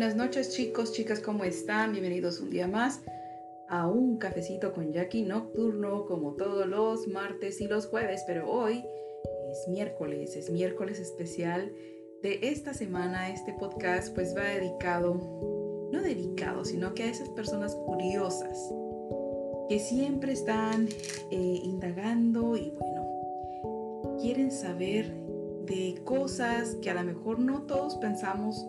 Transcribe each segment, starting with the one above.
buenas noches chicos, chicas, ¿cómo están? Bienvenidos un día más a un cafecito con Jackie nocturno como todos los martes y los jueves, pero hoy es miércoles, es miércoles especial de esta semana. Este podcast pues va dedicado, no dedicado, sino que a esas personas curiosas que siempre están eh, indagando y bueno, quieren saber de cosas que a lo mejor no todos pensamos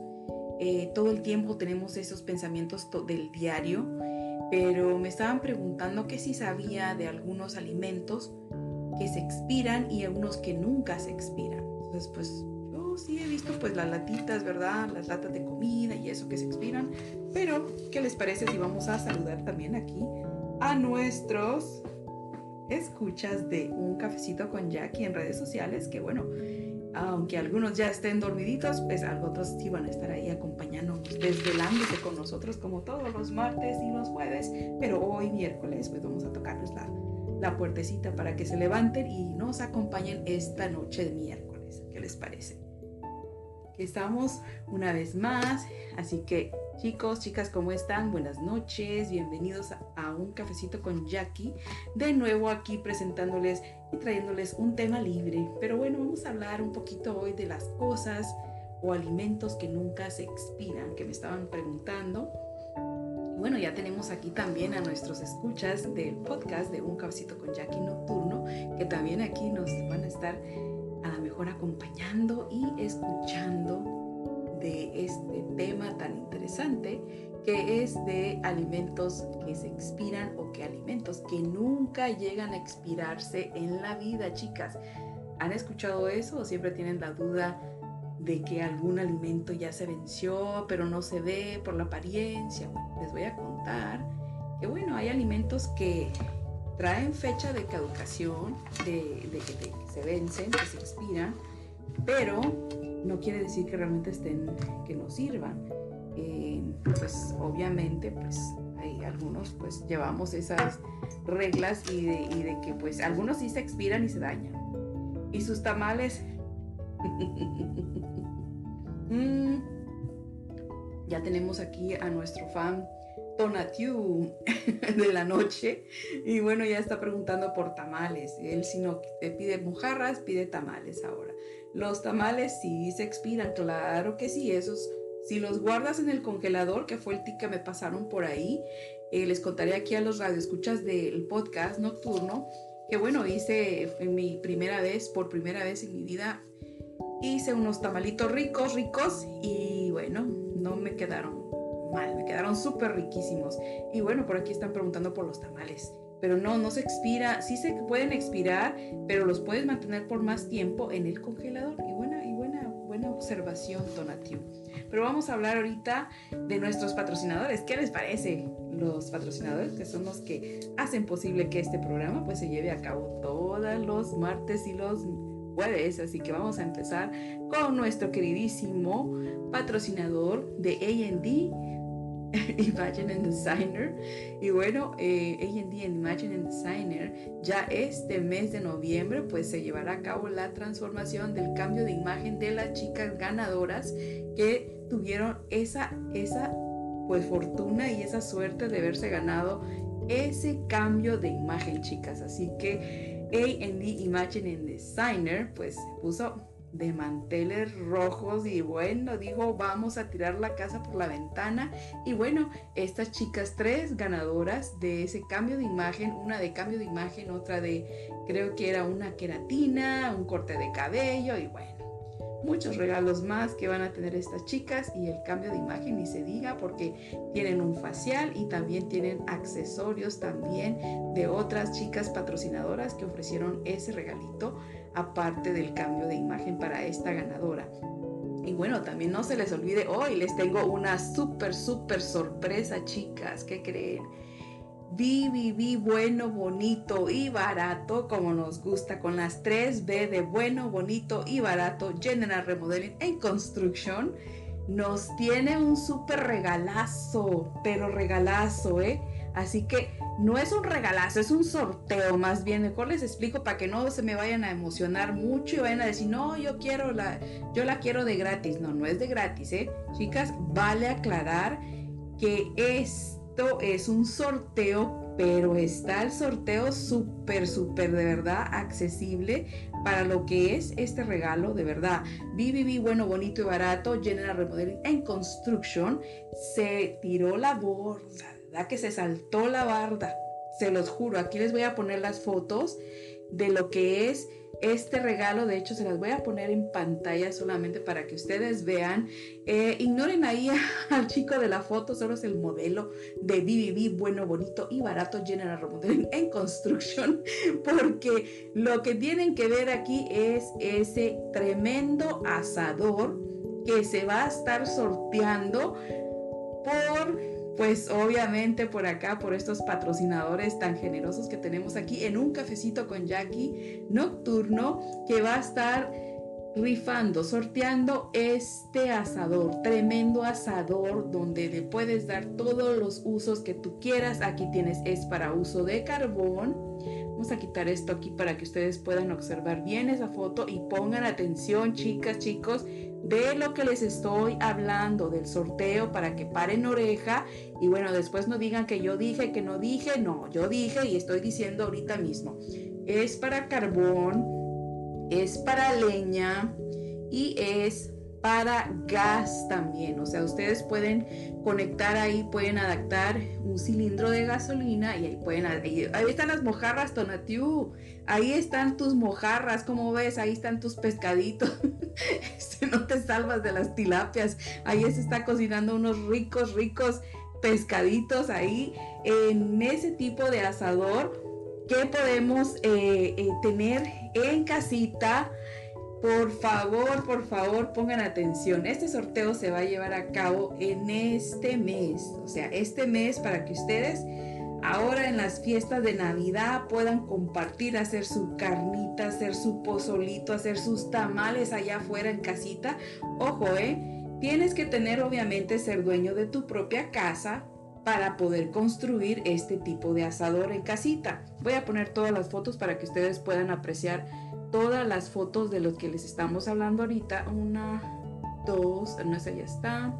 eh, todo el tiempo tenemos esos pensamientos del diario, pero me estaban preguntando que si sabía de algunos alimentos que se expiran y algunos que nunca se expiran. Entonces, pues yo sí he visto pues las latitas, ¿verdad? Las latas de comida y eso que se expiran. Pero, ¿qué les parece si vamos a saludar también aquí a nuestros escuchas de un cafecito con Jackie en redes sociales? Que bueno, aunque algunos ya estén dormiditos, pues otros sí van a estar ahí acompañándonos, desvelándose con nosotros como todos los martes y los jueves, pero hoy miércoles pues vamos a tocarles la, puertecita para que se levanten y nos acompañen esta noche de miércoles. ¿Qué les parece? Estamos una vez más, así que Chicos, chicas, ¿cómo están? Buenas noches, bienvenidos a, un cafecito con Jackie. De nuevo aquí presentándoles trayéndoles un tema libre. Pero bueno, vamos a hablar un poquito hoy de las cosas o alimentos que nunca se expiran, que me estaban preguntando. Bueno, ya tenemos aquí también a nuestros escuchas del podcast de Un Cafecito con Jackie Nocturno, que también aquí nos van a estar a lo mejor acompañando y escuchando de este tema tan interesante que es de alimentos que se expiran o que alimentos que nunca llegan a expirarse en la vida, chicas. ¿Han escuchado eso o siempre tienen la duda de que algún alimento ya se venció, pero no se ve por la apariencia? les voy a contar que bueno, hay alimentos que traen fecha de caducación, de, que se vencen, que se expiran, pero no quiere decir que realmente estén, que no sirvan. Eh, pues obviamente, pues hay algunos, pues llevamos esas reglas y de, que pues algunos sí se expiran y se dañan. Y sus tamales, mm, ya tenemos aquí a nuestro fan Tonatiu de la noche. Y bueno, ya está preguntando por tamales. Él si no pide mojarras, pide tamales ahora. Los tamales sí se expiran, claro que sí, esos si los guardas en el congelador, que fue el tip que me pasaron por ahí, eh, les contaré aquí a los radioescuchas del podcast nocturno, que bueno, hice en mi primera vez, por primera vez en mi vida, hice unos tamalitos ricos, ricos, y bueno, no me quedaron mal, me quedaron súper riquísimos. Y bueno, por aquí están preguntando por los tamales. Pero no, no se expira, sí se pueden expirar, pero los puedes mantener por más tiempo en el congelador. Y buena, y buena, buena observación, Donativo. Pero vamos a hablar ahorita de nuestros patrocinadores. ¿Qué les parece? Los patrocinadores, que son los que hacen posible que este programa pues se lleve a cabo todos los martes y los jueves. Así que vamos a empezar con nuestro queridísimo patrocinador de AD Imagine and Designer. Y bueno, eh, AD Imagine and Designer, ya este mes de noviembre, pues se llevará a cabo la transformación del cambio de imagen de las chicas ganadoras que tuvieron esa, esa pues fortuna y esa suerte de haberse ganado ese cambio de imagen, chicas. Así que AD Imagine and Designer, pues puso de manteles rojos y bueno, dijo, vamos a tirar la casa por la ventana. Y bueno, estas chicas, tres ganadoras de ese cambio de imagen, una de cambio de imagen, otra de, creo que era una queratina, un corte de cabello y bueno. Muchos regalos más que van a tener estas chicas y el cambio de imagen ni se diga porque tienen un facial y también tienen accesorios también de otras chicas patrocinadoras que ofrecieron ese regalito aparte del cambio de imagen para esta ganadora. Y bueno, también no se les olvide, hoy les tengo una súper, súper sorpresa, chicas. ¿Qué creen? Vi, vi, vi, bueno, bonito y barato, como nos gusta, con las 3B de bueno, bonito y barato, General Remodeling en Construction, nos tiene un súper regalazo, pero regalazo, ¿eh? Así que no es un regalazo, es un sorteo más bien. Mejor les explico para que no se me vayan a emocionar mucho y vayan a decir, no, yo quiero la, yo la quiero de gratis. No, no es de gratis, ¿eh? Chicas, vale aclarar que esto es un sorteo, pero está el sorteo súper, súper de verdad accesible para lo que es este regalo de verdad. BBB, bueno, bonito y barato, General Remodeling en Construction, se tiró la borda que se saltó la barda. Se los juro, aquí les voy a poner las fotos de lo que es este regalo. De hecho, se las voy a poner en pantalla solamente para que ustedes vean. Eh, ignoren ahí al chico de la foto, solo es el modelo de BBB, bueno, bonito y barato General Remodeling en Construction, porque lo que tienen que ver aquí es ese tremendo asador que se va a estar sorteando por pues obviamente por acá, por estos patrocinadores tan generosos que tenemos aquí en un cafecito con Jackie nocturno que va a estar rifando, sorteando este asador, tremendo asador donde le puedes dar todos los usos que tú quieras. Aquí tienes, es para uso de carbón. Vamos a quitar esto aquí para que ustedes puedan observar bien esa foto y pongan atención, chicas, chicos de lo que les estoy hablando del sorteo para que paren oreja y bueno, después no digan que yo dije, que no dije, no, yo dije y estoy diciendo ahorita mismo. Es para carbón, es para leña y es para gas también. O sea, ustedes pueden conectar ahí, pueden adaptar un cilindro de gasolina y ahí pueden... Ahí, están las mojarras, Tonatiu. Ahí están tus mojarras, como ves? Ahí están tus pescaditos. Este, no te salvas de las tilapias. Ahí se está cocinando unos ricos, ricos pescaditos ahí en ese tipo de asador que podemos eh, eh, tener en casita por favor, por favor, pongan atención. Este sorteo se va a llevar a cabo en este mes. O sea, este mes para que ustedes ahora en las fiestas de Navidad puedan compartir, hacer su carnita, hacer su pozolito, hacer sus tamales allá afuera en casita. Ojo, ¿eh? Tienes que tener obviamente ser dueño de tu propia casa para poder construir este tipo de asador en casita. Voy a poner todas las fotos para que ustedes puedan apreciar todas las fotos de los que les estamos hablando ahorita. Una, dos, no sé, ya está.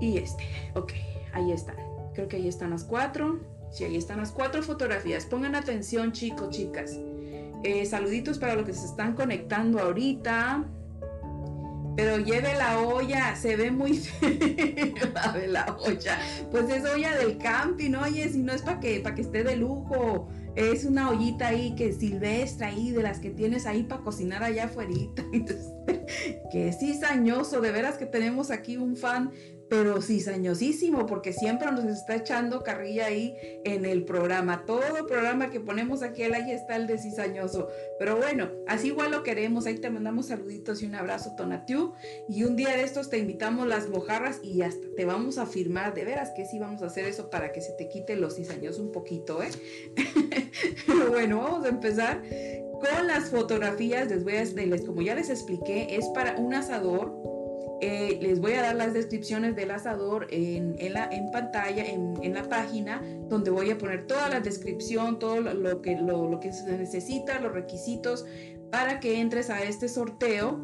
Y este, ok, ahí están. Creo que ahí están las cuatro. Sí, ahí están las cuatro fotografías. Pongan atención, chicos, chicas. Eh, saluditos para los que se están conectando ahorita. Pero lleve la olla, se ve muy fea la olla. Pues es olla del camping, oye, si no es para que, para que esté de lujo. Es una ollita ahí que silvestre ahí, de las que tienes ahí para cocinar allá afuera. que sí, sañoso, de veras que tenemos aquí un fan pero cizañosísimo, porque siempre nos está echando carrilla ahí en el programa. Todo programa que ponemos aquí, ahí está el de cizañoso. Pero bueno, así igual lo queremos. Ahí te mandamos saluditos y un abrazo, Tonatiu. Y un día de estos te invitamos las mojarras y hasta te vamos a firmar. De veras que sí vamos a hacer eso para que se te quite los cizañosos un poquito, ¿eh? Pero bueno, vamos a empezar con las fotografías. Les voy a, les, como ya les expliqué, es para un asador eh, les voy a dar las descripciones del asador en, la, en pantalla, en, la página, donde voy a poner toda la descripción, todo lo, que, lo, que se necesita, los requisitos para que entres a este sorteo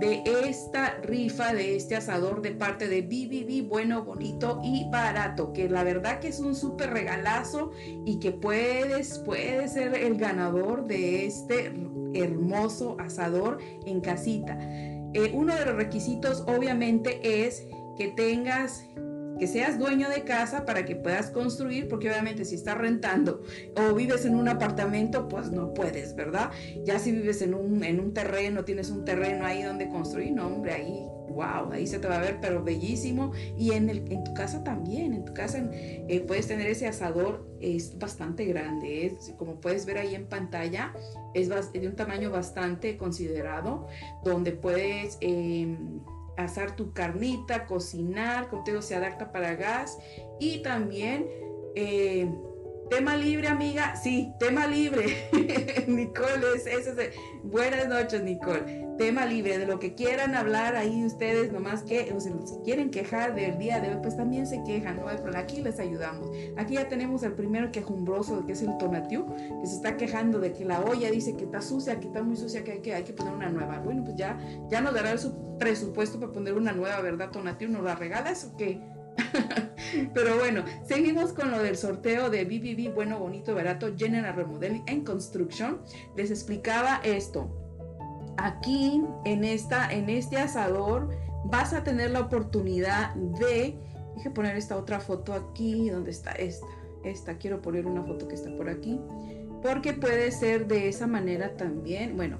de esta rifa, de este asador de parte de BBB, bueno, bonito y barato, que la verdad que es un súper regalazo y que puedes, puedes ser el ganador de este hermoso asador en casita. Eh, uno de los requisitos obviamente es que tengas que seas dueño de casa para que puedas construir, porque obviamente si estás rentando o vives en un apartamento, pues no puedes, ¿verdad? Ya si vives en un, en un terreno, tienes un terreno ahí donde construir, no, hombre, ahí, wow, ahí se te va a ver, pero bellísimo. Y en, el, en tu casa también, en tu casa eh, puedes tener ese asador, es bastante grande, es, como puedes ver ahí en pantalla, es de un tamaño bastante considerado, donde puedes... Eh, asar tu carnita, cocinar, como te digo, se adapta para gas y también eh, Tema libre, amiga. Sí, tema libre. Nicole, es, es, buenas noches, Nicole. Tema libre, de lo que quieran hablar ahí ustedes, nomás que o si quieren quejar del día de hoy, pues también se quejan, ¿no? Pero aquí les ayudamos. Aquí ya tenemos el primero quejumbroso, que es el Tonatiu, que se está quejando de que la olla dice que está sucia, que está muy sucia, que hay que, hay que poner una nueva. Bueno, pues ya, ya nos dará su presupuesto para poner una nueva, ¿verdad, Tonatiu? ¿Nos la regalas o qué? Pero bueno, seguimos con lo del sorteo de BBB Bueno, Bonito, Barato, General Remodeling and Construction. Les explicaba esto. Aquí, en, esta, en este asador, vas a tener la oportunidad de... Dije poner esta otra foto aquí. ¿Dónde está esta? Esta, quiero poner una foto que está por aquí. Porque puede ser de esa manera también. Bueno,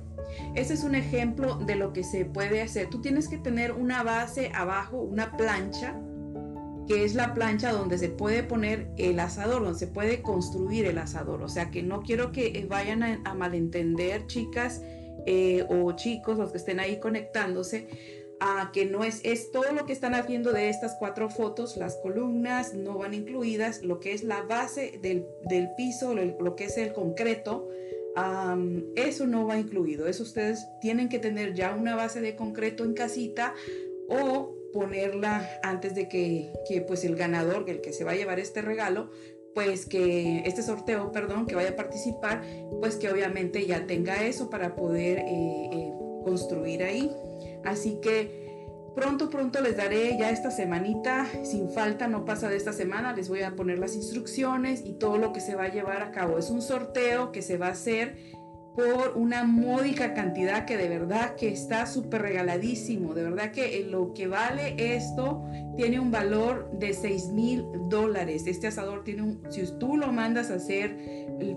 este es un ejemplo de lo que se puede hacer. Tú tienes que tener una base abajo, una plancha que es la plancha donde se puede poner el asador, donde se puede construir el asador. O sea que no quiero que eh, vayan a, malentender, chicas eh, o chicos, los que estén ahí conectándose, a que no es, es todo lo que están haciendo de estas cuatro fotos, las columnas no van incluidas, lo que es la base del, piso, lo, que es el concreto. eso no va incluido. Eso ustedes tienen que tener ya una base de concreto en casita o ponerla antes de que, pues el ganador, el que se va a llevar este regalo, pues que este sorteo, perdón, que vaya a participar, pues que obviamente ya tenga eso para poder eh, eh, construir ahí. Así que pronto, pronto les daré ya esta semanita, sin falta, no pasa de esta semana, les voy a poner las instrucciones y todo lo que se va a llevar a cabo. Es un sorteo que se va a hacer por una módica cantidad que de verdad que está súper regaladísimo. De verdad que lo que vale esto tiene un valor de 6 mil dólares. Este asador tiene un, si tú lo mandas a hacer,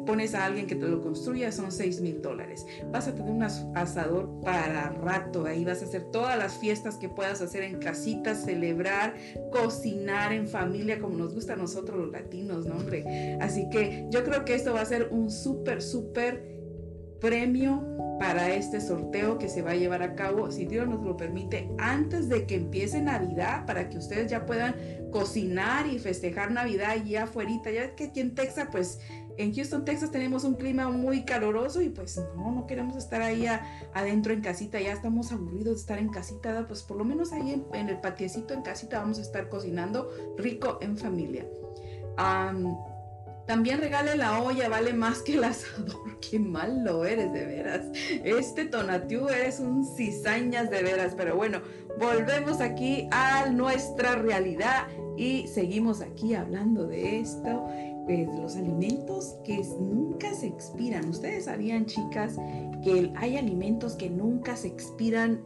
pones a alguien que te lo construya, son 6 mil dólares. Vas a tener un asador para rato. Ahí vas a hacer todas las fiestas que puedas hacer en casitas, celebrar, cocinar en familia, como nos gusta a nosotros los latinos, ¿no, hombre? Así que yo creo que esto va a ser un súper, súper premio para este sorteo que se va a llevar a cabo, si Dios nos lo permite, antes de que empiece Navidad, para que ustedes ya puedan cocinar y festejar Navidad allí afuera. Ya que aquí en Texas, pues en Houston, Texas tenemos un clima muy caluroso y pues no, no queremos estar ahí adentro en casita, ya estamos aburridos de estar en casita, pues por lo menos ahí en, el patiecito en casita vamos a estar cocinando rico en familia. También regale la olla, vale más que el asador. Qué malo eres, de veras. Este Tonatiu eres un cizañas de veras. Pero bueno, volvemos aquí a nuestra realidad y seguimos aquí hablando de esto. Pues los alimentos que nunca se expiran. Ustedes sabían, chicas, que hay alimentos que nunca se expiran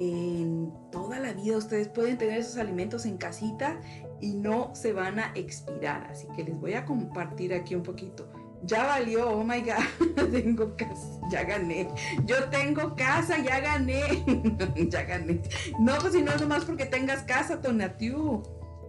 en toda la vida. Ustedes pueden tener esos alimentos en casita y no se van a expirar. Así que les voy a compartir aquí un poquito. Ya valió, oh my god, tengo casa, ya gané. Yo tengo casa, ya gané. ya gané. No, pues si no es nomás porque tengas casa, Tonatiu.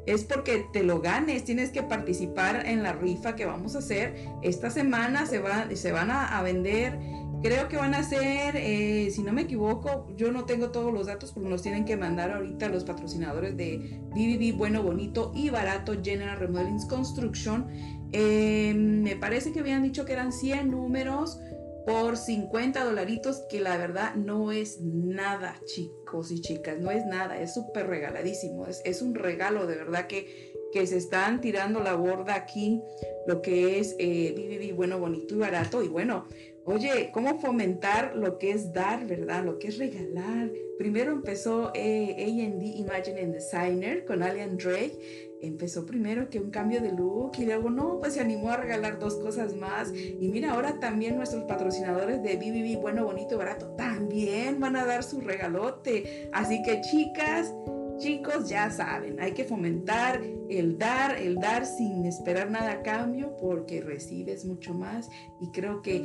Es porque te lo ganes, tienes que participar en la rifa que vamos a hacer. Esta semana se, va, se van a, a vender Creo que van a ser, eh, si no me equivoco, yo no tengo todos los datos porque nos tienen que mandar ahorita los patrocinadores de BBB Bueno, Bonito y Barato General Remodeling Construction. Em, me parece que habían dicho que eran 100 números por 50 dolaritos, que la verdad no es nada, chicos y chicas, no es nada, es súper regaladísimo, es, es, un regalo de verdad que, que se están tirando la borda aquí, lo que es eh, Bueno, Bonito y Barato. Y bueno, Oye, ¿cómo fomentar lo que es dar, verdad? Lo que es regalar. Primero empezó eh, AD Imagine Designer con Alian Drake. Empezó primero que un cambio de look y luego no, pues se animó a regalar dos cosas más. Y mira, ahora también nuestros patrocinadores de BBB Bueno, Bonito, Barato también van a dar su regalote. Así que chicas, Chicos, ya saben, hay que fomentar el dar, el dar sin esperar nada a cambio porque recibes mucho más y creo que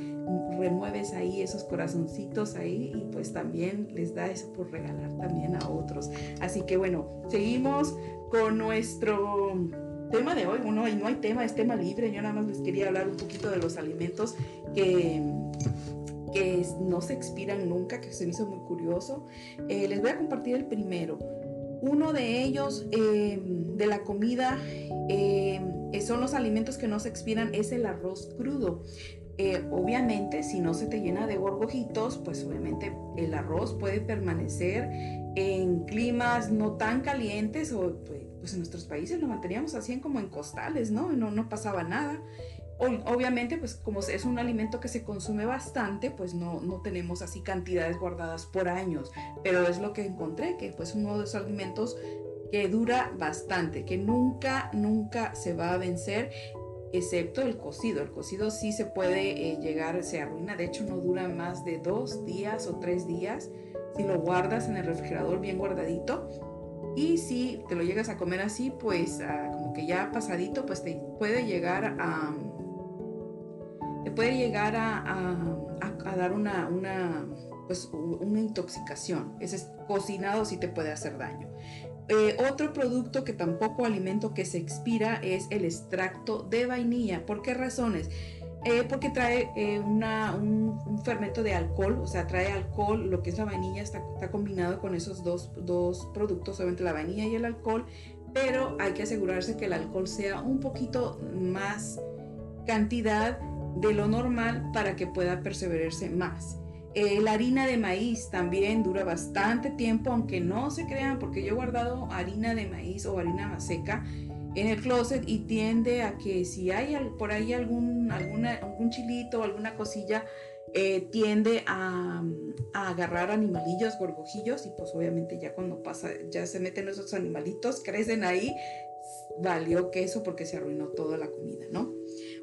remueves ahí esos corazoncitos ahí y pues también les da eso por regalar también a otros. Así que bueno, seguimos con nuestro tema de hoy. Bueno, y no hay tema, es tema libre. Yo nada más les quería hablar un poquito de los alimentos que que no se expiran nunca, que se me hizo muy curioso. Eh, les voy a compartir el primero. Uno de ellos, em, de la comida, em, eh, son los alimentos que no se expiran, es el arroz crudo. Eh, obviamente, si no se te llena de gorgojitos, pues obviamente el arroz puede permanecer en climas no tan calientes o pues, pues en nuestros países lo manteníamos así como en costales, ¿no? No, no pasaba nada. Obviamente, pues como es un alimento que se consume bastante, pues no, no tenemos así cantidades guardadas por años, pero es lo que encontré, que pues uno de los alimentos que dura bastante, que nunca, nunca se va a vencer, excepto el cocido. El cocido sí se puede eh, llegar, se arruina, de hecho no dura más de dos días o tres días si lo guardas en el refrigerador bien guardadito. Y si te lo llegas a comer así, pues ah, como que ya pasadito, pues te puede llegar a puede llegar a, dar una, una, pues, una intoxicación. Ese cocinado sí te puede hacer daño. Eh, otro producto que tampoco alimento que se expira es el extracto de vainilla. ¿Por qué razones? Eh, porque trae eh, una, un, fermento de alcohol, o sea, trae alcohol, lo que es la vainilla está, está combinado con esos dos, dos, productos, solamente la vainilla y el alcohol, pero hay que asegurarse que el alcohol sea un poquito más cantidad de lo normal para que pueda perseverarse más. Eh, la harina de maíz también dura bastante tiempo, aunque no se crean, porque yo he guardado harina de maíz o harina más seca en el closet y tiende a que si hay por ahí algún, alguna, algún chilito o alguna cosilla, eh, tiende a, a, agarrar animalillos, gorgojillos, y pues obviamente ya cuando pasa, ya se meten esos animalitos, crecen ahí, valió queso porque se arruinó toda la comida, ¿no?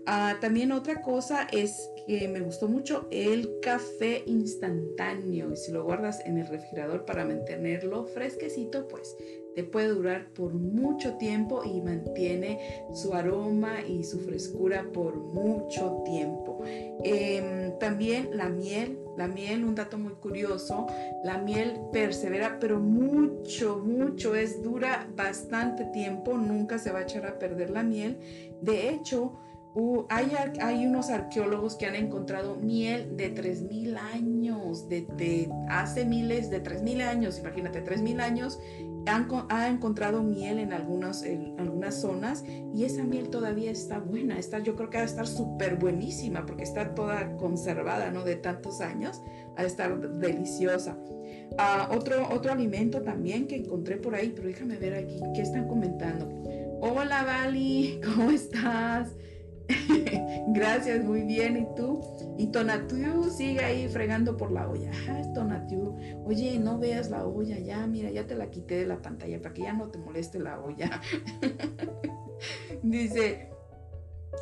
Ah, también otra cosa es que me gustó mucho el café instantáneo. Y si lo guardas en el refrigerador para mantenerlo fresquecito, pues te puede durar por mucho tiempo y mantiene su aroma y su frescura por mucho tiempo. Em, también la miel, la miel, un dato muy curioso, la miel persevera, pero mucho, mucho, es dura bastante tiempo, nunca se va a echar a perder la miel. De hecho, hay, unos arqueólogos que han encontrado miel de 3.000 años, de, hace miles, de 3.000 años, imagínate, 3.000 años, han, encontrado miel en algunas, zonas y esa miel todavía está buena, está, yo creo que va a estar súper buenísima porque está toda conservada, ¿no? De tantos años, ha de estar deliciosa. Ah, otro, otro alimento también que encontré por ahí, pero déjame ver aquí, ¿qué están comentando? Hola, Vali, ¿cómo estás? Gracias, muy bien. ¿Y tú? Y Tonatiu sigue ahí fregando por la olla. Ah, Tonatiu. Oye, no veas la olla ya, mira, ya te la quité de la pantalla para que ya no te moleste la olla. Dice,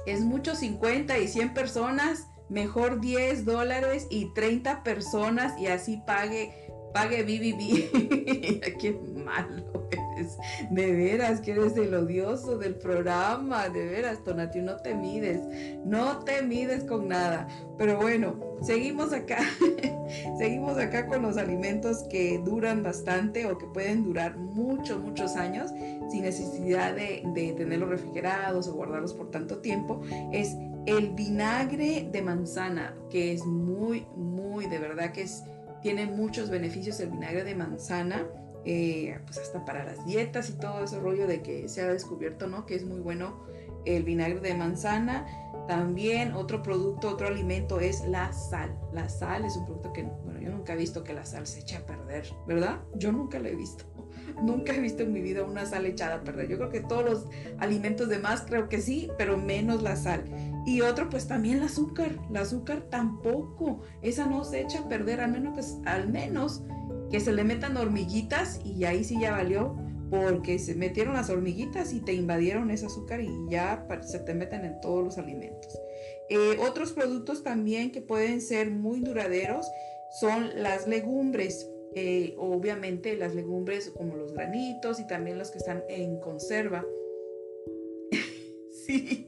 es mucho 50 y 100 personas, mejor 10 dólares y 30 personas y así pague, pague BBB. Qué malo de veras que eres el odioso del programa, de veras, Tonati, no te mides, no te mides con nada. Pero bueno, seguimos acá, seguimos acá con los alimentos que duran bastante o que pueden durar muchos, muchos años sin necesidad de, de tenerlos refrigerados o guardarlos por tanto tiempo. Es el vinagre de manzana, que es muy, muy, de verdad que es, tiene muchos beneficios el vinagre de manzana eh, pues hasta para las dietas y todo ese rollo de que se ha descubierto, ¿no? Que es muy bueno el vinagre de manzana. También otro producto, otro alimento es la sal. La sal es un producto que, bueno, yo nunca he visto que la sal se eche a perder, ¿verdad? Yo nunca la he visto. Nunca he visto en mi vida una sal echada a perder. Yo creo que todos los alimentos demás creo que sí, pero menos la sal. Y otro, pues también el azúcar. El azúcar tampoco. Esa no se echa a perder, al menos, que se le metan hormiguitas y ahí sí ya valió porque se metieron las hormiguitas y te invadieron ese azúcar y ya se te meten en todos los alimentos. Eh, otros productos también que pueden ser muy duraderos son las legumbres. Eh, obviamente las legumbres como los granitos y también los que están en conserva Sí,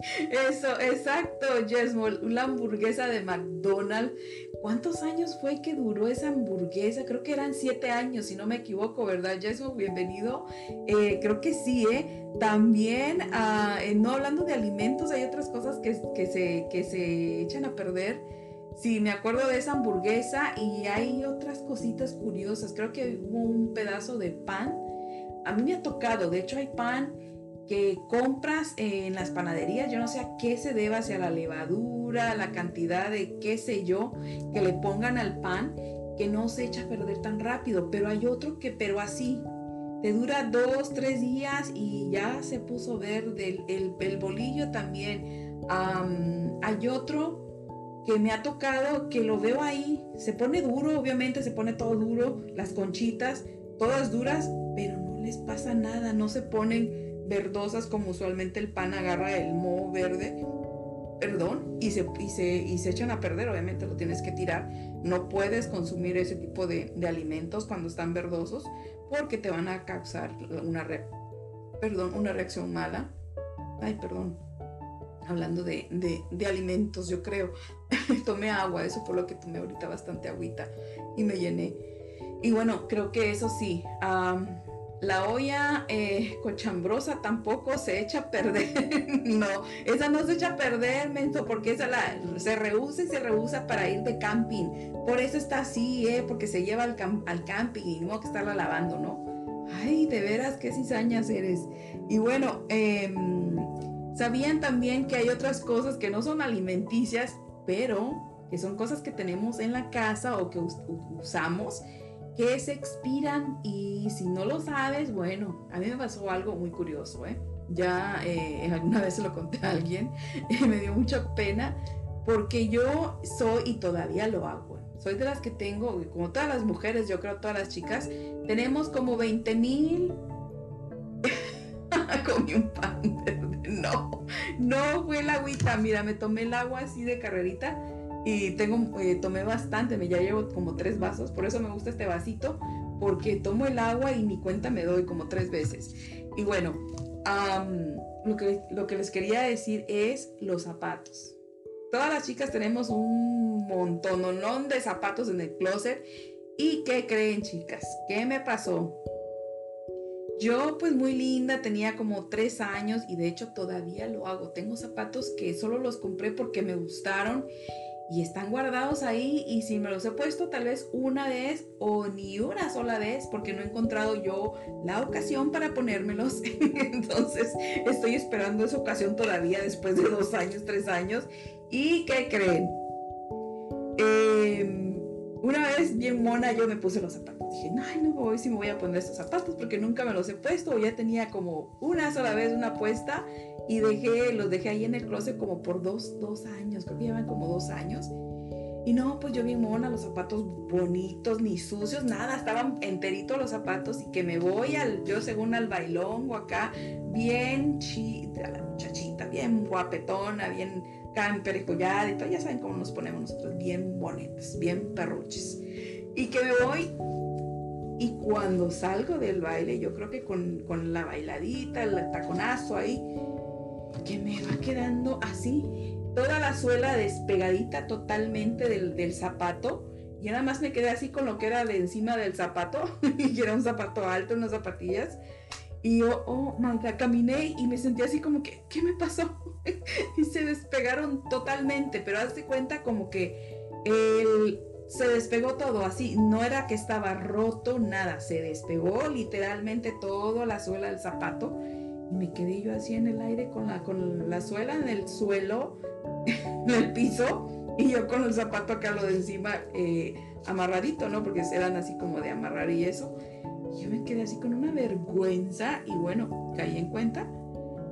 eso, exacto, Jesmol, una hamburguesa de McDonald's. ¿Cuántos años fue que duró esa hamburguesa? Creo que eran siete años, si no me equivoco, ¿verdad, Jesmol? Bienvenido. Eh, creo que sí, ¿eh? También, eh, no hablando de alimentos, hay otras cosas que, se, que se echan a perder. Sí, me acuerdo de esa hamburguesa y hay otras cositas curiosas. Creo que hubo un pedazo de pan. A mí me ha tocado, de hecho hay pan que compras en las panaderías, yo no sé a qué se deba, sea la levadura, la cantidad de qué sé yo, que le pongan al pan, que no se echa a perder tan rápido, pero hay otro que, pero así, te dura dos, tres días y ya se puso verde, el, el, bolillo también. hay otro que me ha tocado, que lo veo ahí, se pone duro, obviamente se pone todo duro, las conchitas, todas duras, pero no les pasa nada, no se ponen verdosas como usualmente el pan agarra el moho verde, perdón, y se, y se, y se echan a perder, obviamente lo tienes que tirar. No puedes consumir ese tipo de, de alimentos cuando están verdosos porque te van a causar una, perdón, una reacción mala. Ay, perdón. Hablando de, de, alimentos, yo creo. tomé agua, eso por lo que tomé ahorita bastante agüita y me llené. Y bueno, creo que eso sí. La olla eh, cochambrosa tampoco se echa a perder. no, esa no se echa a perder, mento, porque esa la, se rehúsa y se rehúsa para ir de camping. Por eso está así, ¿eh? Porque se lleva al, al camping y no que estarla lavando, ¿no? Ay, de veras, qué cizañas eres. Y bueno, em, sabían también que hay otras cosas que no son alimenticias, pero que son cosas que tenemos en la casa o que usamos que se expiran y si no lo sabes, bueno, a mí me pasó algo muy curioso, ¿eh? Ya eh, alguna vez se lo conté a alguien y me dio mucha pena porque yo soy y todavía lo hago. Soy de las que tengo, como todas las mujeres, yo creo todas las chicas, tenemos como 20 mil. Comí un pan. No, no fue el agüita. Mira, me tomé el agua así de carrerita y tengo, eh, tomé bastante, me ya llevo como tres vasos, por eso me gusta este vasito, porque tomo el agua y ni cuenta me doy como tres veces. Y bueno, lo, que, lo que les quería decir es los zapatos. Todas las chicas tenemos un montón de zapatos en el closet. ¿Y qué creen, chicas? ¿Qué me pasó? Yo pues muy linda, tenía como tres años y de hecho todavía lo hago. Tengo zapatos que solo los compré porque me gustaron y están guardados ahí y si me los he puesto tal vez una vez o ni una sola vez porque no he encontrado yo la ocasión para ponérmelos. Entonces estoy esperando esa ocasión todavía después de dos años, tres años. ¿Y qué creen? Em, una vez bien mona yo me puse los zapatos. Dije, ay, no voy si me voy a poner estos zapatos porque nunca me los he puesto o ya tenía como una sola vez una puesta y dejé, los dejé ahí en el closet como por dos, dos años, creo que llevan como dos años. Y no, pues yo bien mona, los zapatos bonitos, ni sucios, nada, estaban enteritos los zapatos y que me voy al, yo según al bailón o acá, bien chita, la muchachita, bien guapetona, bien camperejollada y todo, ya saben cómo nos ponemos nosotros, bien bonitas, bien perruches. Y que me voy y cuando salgo del baile, yo creo que con, con la bailadita, el taconazo ahí, que me va quedando así, toda la suela despegadita totalmente del, zapato. Y nada más me quedé así con lo que era de encima del zapato, y era un zapato alto, unas zapatillas. Y yo, oh, manga, caminé y me sentí así como que, ¿qué me pasó? y se despegaron totalmente, pero hazte cuenta como que se despegó todo así, no era que estaba roto, nada, se despegó literalmente toda la suela del zapato y me quedé yo así en el aire con la, con la suela en el suelo, en el piso, y yo con el zapato acá lo de encima eh, amarradito, ¿no? Porque eran así como de amarrar y eso. Yo me quedé así con una vergüenza y bueno, caí en cuenta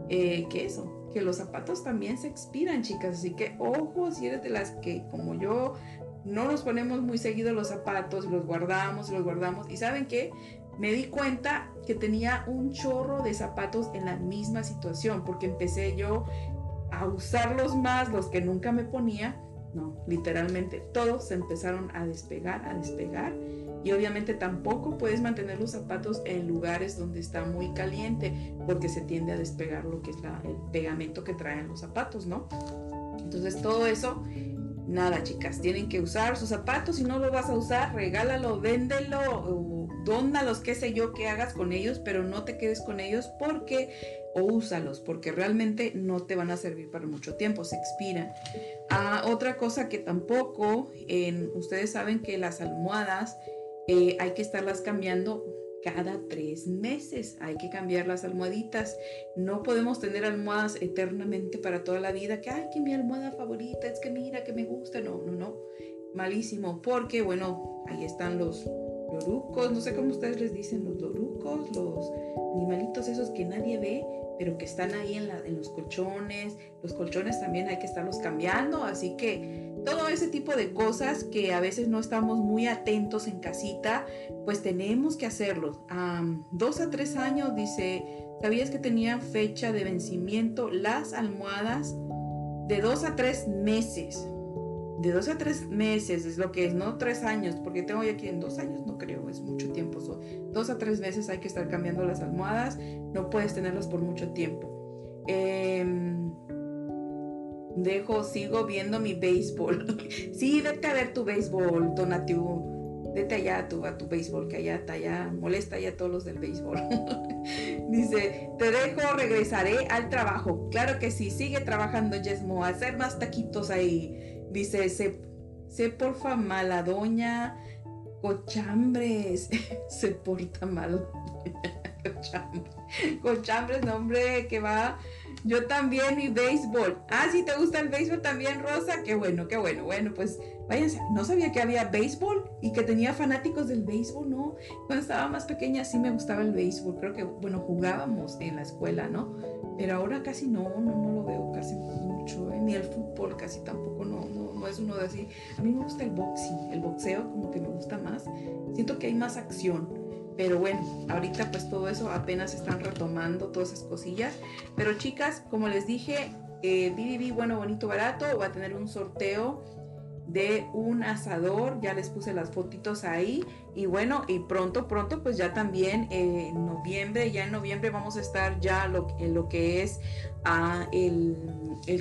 eh, que eso, que los zapatos también se expiran, chicas. Así que ojo si eres de las que como yo no nos ponemos muy seguido los zapatos, los guardamos, los guardamos. Y saben qué, me di cuenta que tenía un chorro de zapatos en la misma situación, porque empecé yo a usarlos más, los que nunca me ponía. No, literalmente todos se empezaron a despegar, a despegar. Y obviamente tampoco puedes mantener los zapatos en lugares donde está muy caliente, porque se tiende a despegar lo que es el pegamento que traen los zapatos, ¿no? Entonces todo eso Nada, chicas, tienen que usar sus zapatos. Si no lo vas a usar, regálalo, véndelo, o dónalos, qué sé yo, qué hagas con ellos, pero no te quedes con ellos porque, o úsalos, porque realmente no te van a servir para mucho tiempo, se expiran. Ah, otra cosa que tampoco, en, ustedes saben que las almohadas eh, hay que estarlas cambiando cada tres meses. Hay que cambiar las almohaditas. No podemos tener almohadas eternamente para toda la vida. Que, ay, que mi almohada favorita es que mira, que me gusta. No, no, no. Malísimo. Porque, bueno, ahí están los lorucos. No sé cómo ustedes les dicen, los lorucos, los animalitos esos que nadie ve pero que están ahí en, los colchones. Los colchones también hay que estarlos cambiando, así que todo ese tipo de cosas que a veces no estamos muy atentos en casita, pues tenemos que hacerlos. dos a tres años, dice, ¿sabías que tenían fecha de vencimiento las almohadas? De dos a tres meses. De dos a tres meses es lo que es, no tres años, porque tengo ya aquí en dos años, no creo, es mucho tiempo. dos a tres meses hay que estar cambiando las almohadas, no puedes tenerlas por mucho tiempo. Eh, dejo, sigo viendo mi béisbol. sí, vete a ver tu béisbol, Donatiu. Vete allá a tu, a tu béisbol, que allá está, allá molesta ya a todos los del béisbol. Dice, te dejo, regresaré al trabajo. Claro que sí, sigue trabajando, Yesmo, hacer más taquitos ahí. Dice, se, se porfa mala doña, cochambres, se porta mal. cochambres, cochambres, nombre que va yo también y béisbol. Ah, sí, te gusta el béisbol también, Rosa. Qué bueno, qué bueno. Bueno, pues váyanse. No sabía que había béisbol y que tenía fanáticos del béisbol, ¿no? Cuando estaba más pequeña sí me gustaba el béisbol. Creo que, bueno, jugábamos en la escuela, ¿no? Pero ahora casi no, no, no lo veo casi mucho. ¿eh? Ni el fútbol casi tampoco, no, no, no es uno de así. A mí me gusta el boxing, el boxeo como que me gusta más. Siento que hay más acción pero bueno, ahorita pues todo eso apenas están retomando todas esas cosillas. Pero chicas, como les dije, eh, BBB Bueno, Bonito, Barato va a tener un sorteo de un asador. Ya les puse las fotitos ahí. Y bueno, y pronto, pronto, pues ya también en noviembre, ya en noviembre vamos a estar ya en lo que es a el,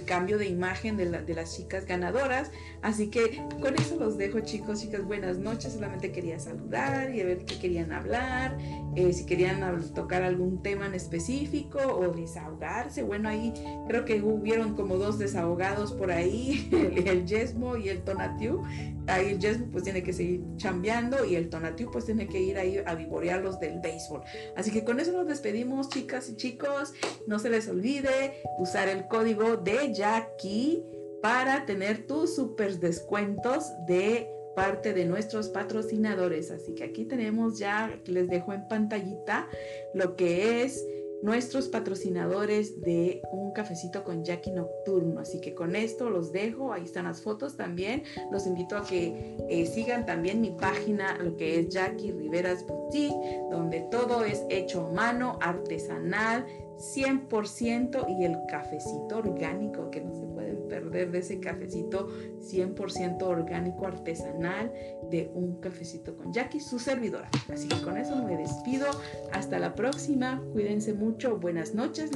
cambio de imagen de, las chicas ganadoras. Así que con eso los dejo chicos, chicas, buenas noches. Solamente quería saludar y a ver qué querían hablar, eh, si querían tocar algún tema en específico o desahogarse. Bueno, ahí creo que hubieron como dos desahogados por ahí, el, Yesmo y el Tonatiu. Ahí el Yesmo pues tiene que seguir chambeando y el Tonatiu pues tiene que ir ahí a vivorear los del béisbol. Así que con eso nos despedimos chicas y chicos. No se les olvide usar el código de Jackie para tener tus super descuentos de parte de nuestros patrocinadores. Así que aquí tenemos ya, les dejo en pantallita lo que es nuestros patrocinadores de un cafecito con Jackie Nocturno. Así que con esto los dejo, ahí están las fotos también. Los invito a que eh, sigan también mi página, lo que es Jackie Riveras Boutique, donde todo es hecho a mano, artesanal, 100% y el cafecito orgánico, que no se pueden perder de ese cafecito 100% orgánico artesanal de un cafecito con Jackie, su servidora. Así que con eso me despido. Hasta la próxima. Cuídense mucho. Buenas noches.